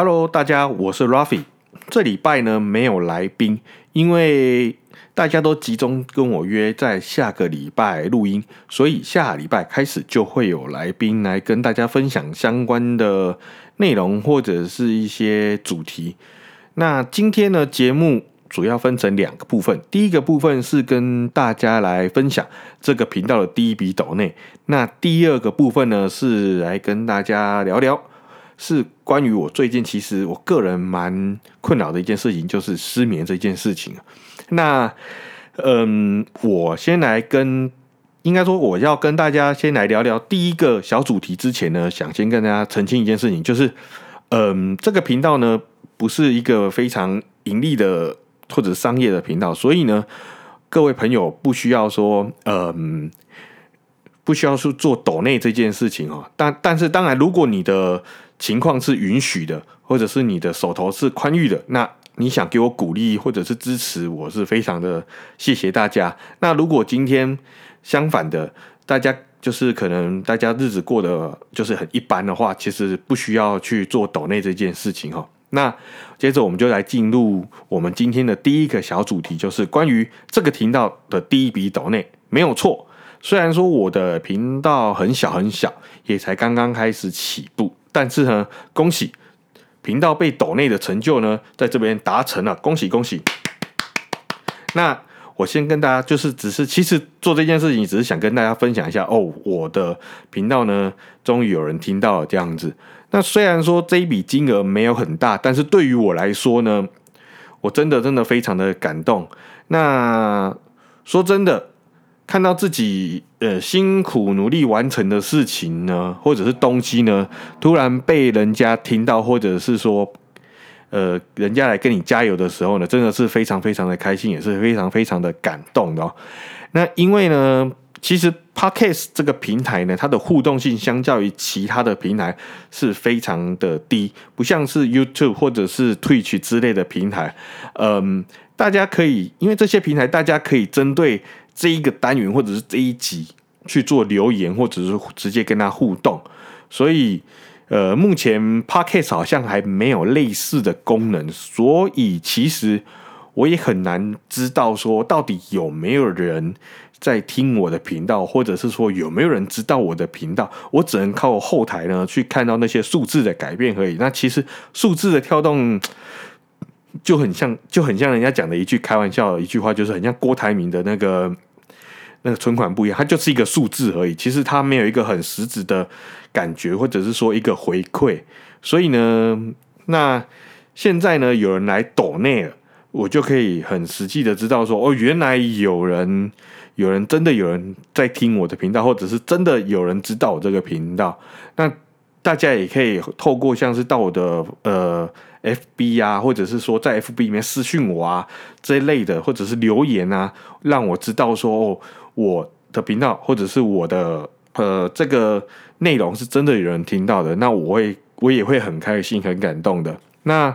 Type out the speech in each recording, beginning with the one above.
Hello，大家，我是 Rafi。这礼拜呢没有来宾，因为大家都集中跟我约在下个礼拜录音，所以下礼拜开始就会有来宾来跟大家分享相关的内容或者是一些主题。那今天呢节目主要分成两个部分，第一个部分是跟大家来分享这个频道的第一笔抖内，那第二个部分呢是来跟大家聊聊。是关于我最近其实我个人蛮困扰的一件事情，就是失眠这件事情。那嗯，我先来跟，应该说我要跟大家先来聊聊第一个小主题之前呢，想先跟大家澄清一件事情，就是嗯，这个频道呢不是一个非常盈利的或者商业的频道，所以呢，各位朋友不需要说嗯。不需要去做抖内这件事情哦，但但是当然，如果你的情况是允许的，或者是你的手头是宽裕的，那你想给我鼓励或者是支持，我是非常的谢谢大家。那如果今天相反的，大家就是可能大家日子过得就是很一般的话，其实不需要去做抖内这件事情哈。那接着我们就来进入我们今天的第一个小主题，就是关于这个频道的第一笔抖内，没有错。虽然说我的频道很小很小，也才刚刚开始起步，但是呢，恭喜频道被抖内的成就呢，在这边达成了，恭喜恭喜！那我先跟大家，就是只是其实做这件事情，只是想跟大家分享一下哦，我的频道呢，终于有人听到了这样子。那虽然说这一笔金额没有很大，但是对于我来说呢，我真的真的非常的感动。那说真的。看到自己呃辛苦努力完成的事情呢，或者是东西呢，突然被人家听到，或者是说，呃，人家来跟你加油的时候呢，真的是非常非常的开心，也是非常非常的感动的。那因为呢，其实 Podcast 这个平台呢，它的互动性相较于其他的平台是非常的低，不像是 YouTube 或者是 Twitch 之类的平台，嗯，大家可以因为这些平台，大家可以针对。这一个单元或者是这一集去做留言，或者是直接跟他互动，所以呃，目前 Podcast 好像还没有类似的功能，所以其实我也很难知道说到底有没有人在听我的频道，或者是说有没有人知道我的频道，我只能靠后台呢去看到那些数字的改变而已。那其实数字的跳动。就很像，就很像人家讲的一句开玩笑的一句话，就是很像郭台铭的那个那个存款不一样，它就是一个数字而已。其实它没有一个很实质的感觉，或者是说一个回馈。所以呢，那现在呢，有人来抖内了，我就可以很实际的知道说，哦，原来有人，有人真的有人在听我的频道，或者是真的有人知道我这个频道。那大家也可以透过像是到我的呃。F B 啊，或者是说在 F B 里面私讯我啊这一类的，或者是留言啊，让我知道说哦，我的频道或者是我的呃这个内容是真的有人听到的，那我会我也会很开心很感动的。那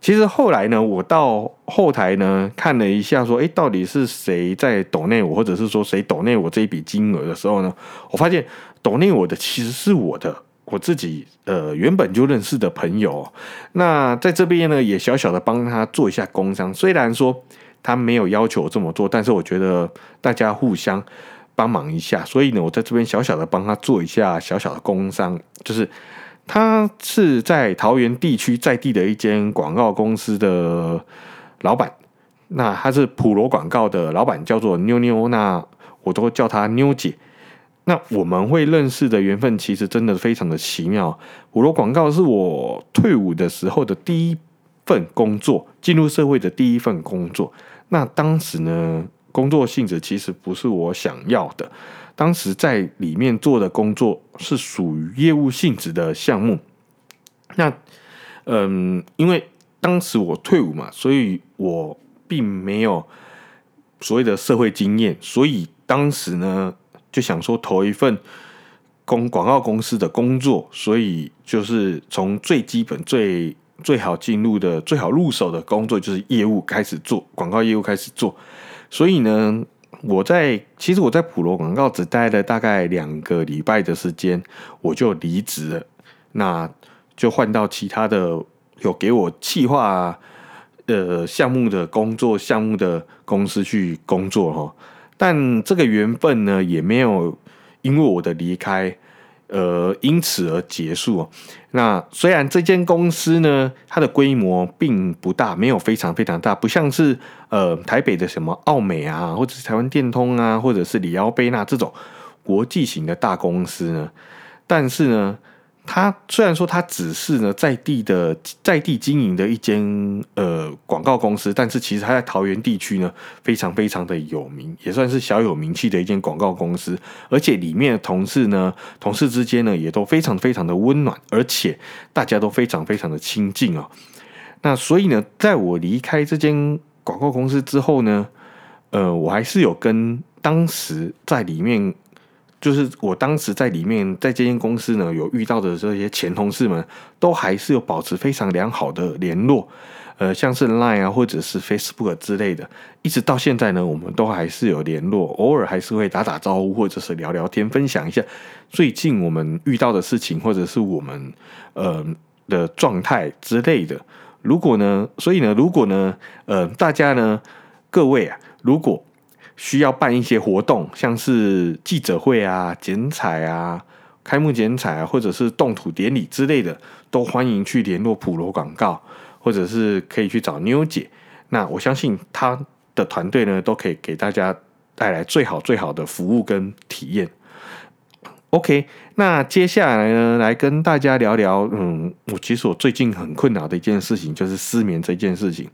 其实后来呢，我到后台呢看了一下，说哎，到底是谁在抖内我，或者是说谁抖内我这一笔金额的时候呢，我发现抖内我的其实是我的。我自己呃原本就认识的朋友，那在这边呢也小小的帮他做一下工商，虽然说他没有要求我这么做，但是我觉得大家互相帮忙一下，所以呢我在这边小小的帮他做一下小小的工商，就是他是在桃园地区在地的一间广告公司的老板，那他是普罗广告的老板，叫做妞妞，那我都叫他妞姐。那我们会认识的缘分，其实真的非常的奇妙。我的广告是我退伍的时候的第一份工作，进入社会的第一份工作。那当时呢，工作性质其实不是我想要的。当时在里面做的工作是属于业务性质的项目。那，嗯，因为当时我退伍嘛，所以我并没有所谓的社会经验，所以当时呢。就想说投一份公广告公司的工作，所以就是从最基本、最最好进入的、最好入手的工作，就是业务开始做广告业务开始做。所以呢，我在其实我在普罗广告只待了大概两个礼拜的时间，我就离职了，那就换到其他的有给我企划呃项目的工作项目的公司去工作哈，但这个缘分呢也没有因为我的离开。呃，因此而结束。那虽然这间公司呢，它的规模并不大，没有非常非常大，不像是呃台北的什么奥美啊，或者是台湾电通啊，或者是里奥贝纳这种国际型的大公司呢，但是呢。它虽然说它只是呢在地的在地经营的一间呃广告公司，但是其实它在桃园地区呢非常非常的有名，也算是小有名气的一间广告公司。而且里面的同事呢，同事之间呢也都非常非常的温暖，而且大家都非常非常的亲近哦。那所以呢，在我离开这间广告公司之后呢，呃，我还是有跟当时在里面。就是我当时在里面，在这间公司呢，有遇到的这些前同事们，都还是有保持非常良好的联络，呃，像是 Line 啊，或者是 Facebook 之类的，一直到现在呢，我们都还是有联络，偶尔还是会打打招呼，或者是聊聊天，分享一下最近我们遇到的事情，或者是我们呃的状态之类的。如果呢，所以呢，如果呢，呃，大家呢，各位啊，如果需要办一些活动，像是记者会啊、剪彩啊、开幕剪彩啊，或者是动土典礼之类的，都欢迎去联络普罗广告，或者是可以去找妞姐。那我相信她的团队呢，都可以给大家带来最好最好的服务跟体验。OK，那接下来呢，来跟大家聊聊，嗯，我其实我最近很困扰的一件事情，就是失眠这件事情。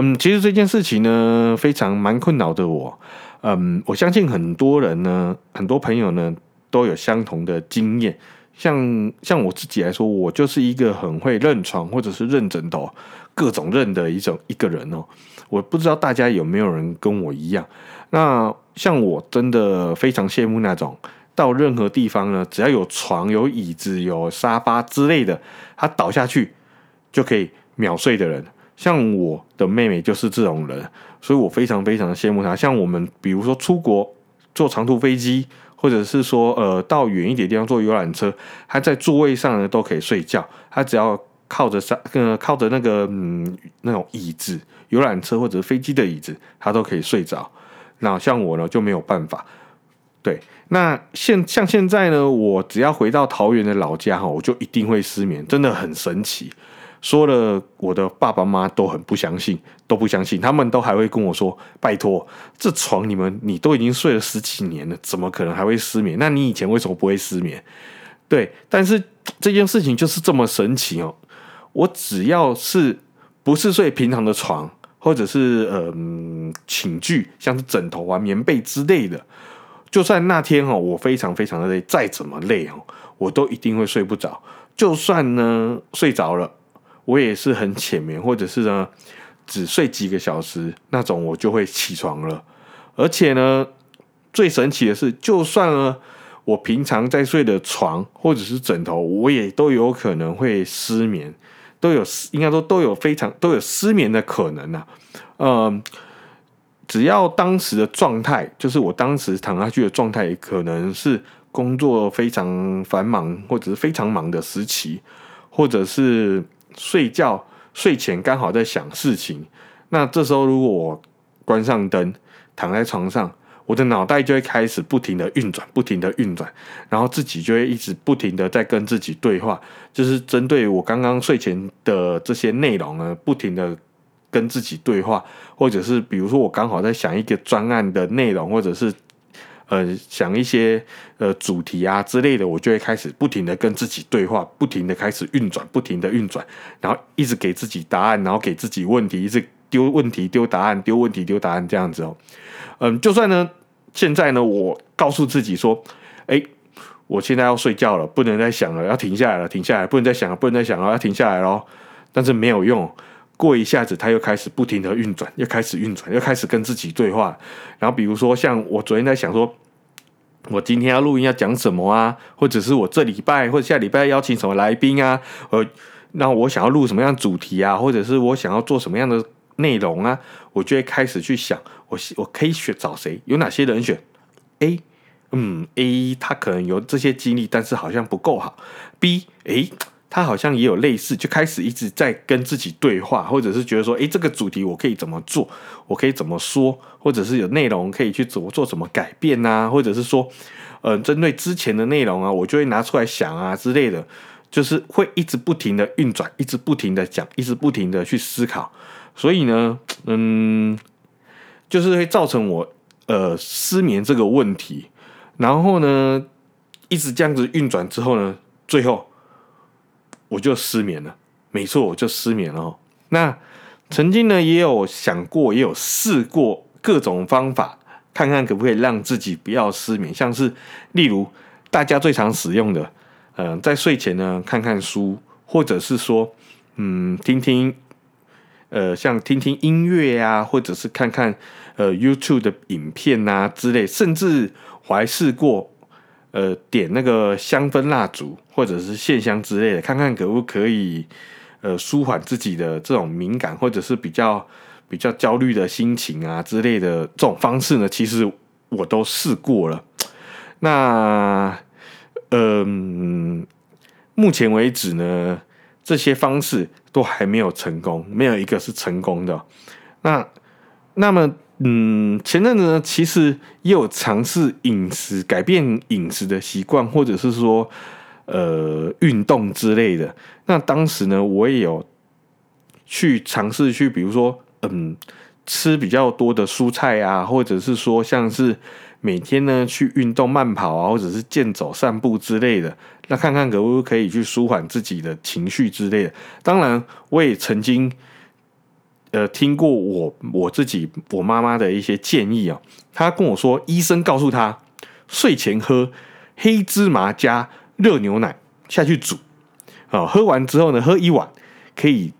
嗯，其实这件事情呢，非常蛮困扰的我。嗯，我相信很多人呢，很多朋友呢，都有相同的经验。像像我自己来说，我就是一个很会认床或者是认枕头，各种认的一种一个人哦。我不知道大家有没有人跟我一样。那像我真的非常羡慕那种到任何地方呢，只要有床、有椅子、有沙发之类的，他倒下去就可以秒睡的人。像我的妹妹就是这种人，所以我非常非常的羡慕她。像我们，比如说出国坐长途飞机，或者是说呃到远一点地方坐游览车，她在座位上呢都可以睡觉。她只要靠着上呃靠着那个嗯那种椅子，游览车或者飞机的椅子，她都可以睡着。那像我呢就没有办法。对，那现像现在呢，我只要回到桃园的老家哈，我就一定会失眠，真的很神奇。说了，我的爸爸妈妈都很不相信，都不相信，他们都还会跟我说：“拜托，这床你们你都已经睡了十几年了，怎么可能还会失眠？那你以前为什么不会失眠？”对，但是这件事情就是这么神奇哦。我只要是不是睡平常的床，或者是呃寝具，像是枕头啊、棉被之类的，就算那天哦我非常非常的累，再怎么累哦，我都一定会睡不着。就算呢睡着了。我也是很浅眠，或者是呢，只睡几个小时那种，我就会起床了。而且呢，最神奇的是，就算呢，我平常在睡的床或者是枕头，我也都有可能会失眠，都有应该说都有非常都有失眠的可能呐。嗯，只要当时的状态，就是我当时躺下去的状态，可能是工作非常繁忙或者是非常忙的时期，或者是。睡觉睡前刚好在想事情，那这时候如果我关上灯，躺在床上，我的脑袋就会开始不停的运转，不停的运转，然后自己就会一直不停的在跟自己对话，就是针对我刚刚睡前的这些内容呢，不停的跟自己对话，或者是比如说我刚好在想一个专案的内容，或者是。呃，想一些呃主题啊之类的，我就会开始不停的跟自己对话，不停的开始运转，不停的运转，然后一直给自己答案，然后给自己问题，一直丢问题丢答案，丢问题丢答案这样子哦。嗯，就算呢，现在呢，我告诉自己说，哎，我现在要睡觉了，不能再想了，要停下来了，停下来，不能再想了，不能再想了，要停下来喽。但是没有用。过一下子，他又开始不停的运转，又开始运转，又开始跟自己对话。然后，比如说像我昨天在想说，我今天要录音要讲什么啊？或者是我这礼拜或者下礼拜邀请什么来宾啊？呃，那我想要录什么样主题啊？或者是我想要做什么样的内容啊？我就会开始去想，我我可以选找谁？有哪些人选？A，嗯，A 他可能有这些经历，但是好像不够好。B，诶。他好像也有类似，就开始一直在跟自己对话，或者是觉得说，诶，这个主题我可以怎么做，我可以怎么说，或者是有内容可以去怎么做怎么改变呐，或者是说，呃，针对之前的内容啊，我就会拿出来想啊之类的，就是会一直不停的运转，一直不停的讲，一直不停的去思考，所以呢，嗯，就是会造成我呃失眠这个问题，然后呢，一直这样子运转之后呢，最后。我就失眠了，没错，我就失眠了。哦那曾经呢，也有想过，也有试过各种方法，看看可不可以让自己不要失眠。像是例如大家最常使用的，嗯，在睡前呢看看书，或者是说，嗯，听听，呃，像听听音乐呀，或者是看看呃 YouTube 的影片啊之类，甚至我还试过。呃，点那个香氛蜡烛或者是线香之类的，看看可不可以呃舒缓自己的这种敏感或者是比较比较焦虑的心情啊之类的这种方式呢？其实我都试过了。那嗯，目前为止呢，这些方式都还没有成功，没有一个是成功的。那那么。嗯，前阵子呢，其实也有尝试饮食改变饮食的习惯，或者是说呃运动之类的。那当时呢，我也有去尝试去，比如说嗯，吃比较多的蔬菜啊，或者是说像是每天呢去运动慢跑啊，或者是健走散步之类的，那看看可不可以去舒缓自己的情绪之类的。当然，我也曾经。呃，听过我我自己我妈妈的一些建议啊，她跟我说，医生告诉她睡前喝黑芝麻加热牛奶下去煮，啊，喝完之后呢，喝一碗可以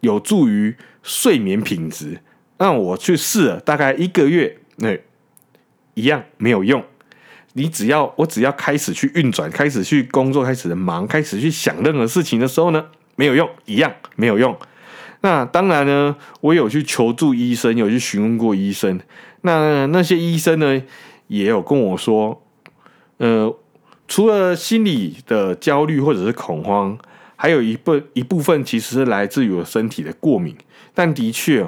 有助于睡眠品质。那我去试了大概一个月，那一样没有用。你只要我只要开始去运转，开始去工作，开始忙，开始去想任何事情的时候呢，没有用，一样没有用。那当然呢，我有去求助医生，有去询问过医生。那那些医生呢，也有跟我说，呃，除了心理的焦虑或者是恐慌，还有一部一部分其实是来自于我身体的过敏。但的确，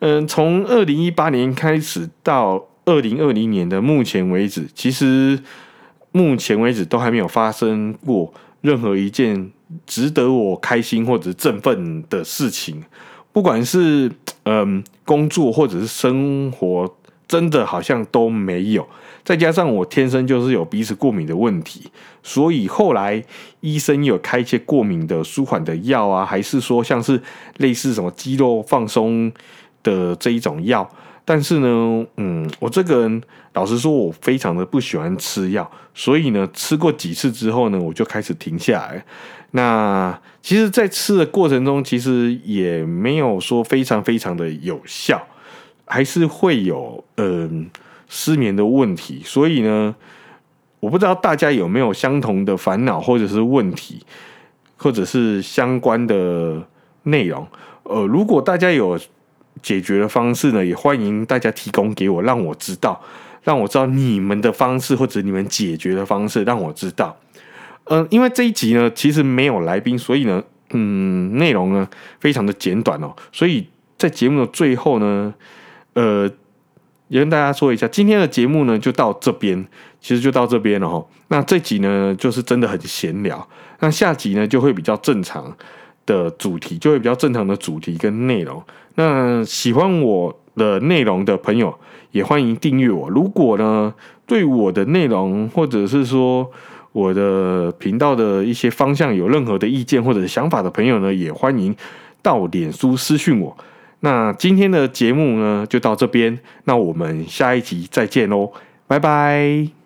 嗯，从二零一八年开始到二零二零年的目前为止，其实目前为止都还没有发生过任何一件。值得我开心或者振奋的事情，不管是嗯工作或者是生活，真的好像都没有。再加上我天生就是有鼻子过敏的问题，所以后来医生有开一些过敏的舒缓的药啊，还是说像是类似什么肌肉放松的这一种药。但是呢，嗯，我这个人老实说，我非常的不喜欢吃药，所以呢，吃过几次之后呢，我就开始停下来。那其实，在吃的过程中，其实也没有说非常非常的有效，还是会有嗯失眠的问题。所以呢，我不知道大家有没有相同的烦恼或者是问题，或者是相关的内容。呃，如果大家有。解决的方式呢，也欢迎大家提供给我，让我知道，让我知道你们的方式或者你们解决的方式，让我知道。嗯，因为这一集呢，其实没有来宾，所以呢，嗯，内容呢非常的简短哦，所以在节目的最后呢，呃，也跟大家说一下，今天的节目呢就到这边，其实就到这边了哈。那这集呢就是真的很闲聊，那下集呢就会比较正常的主题，就会比较正常的主题跟内容。那喜欢我的内容的朋友，也欢迎订阅我。如果呢，对我的内容或者是说我的频道的一些方向有任何的意见或者想法的朋友呢，也欢迎到脸书私讯我。那今天的节目呢，就到这边。那我们下一集再见喽，拜拜。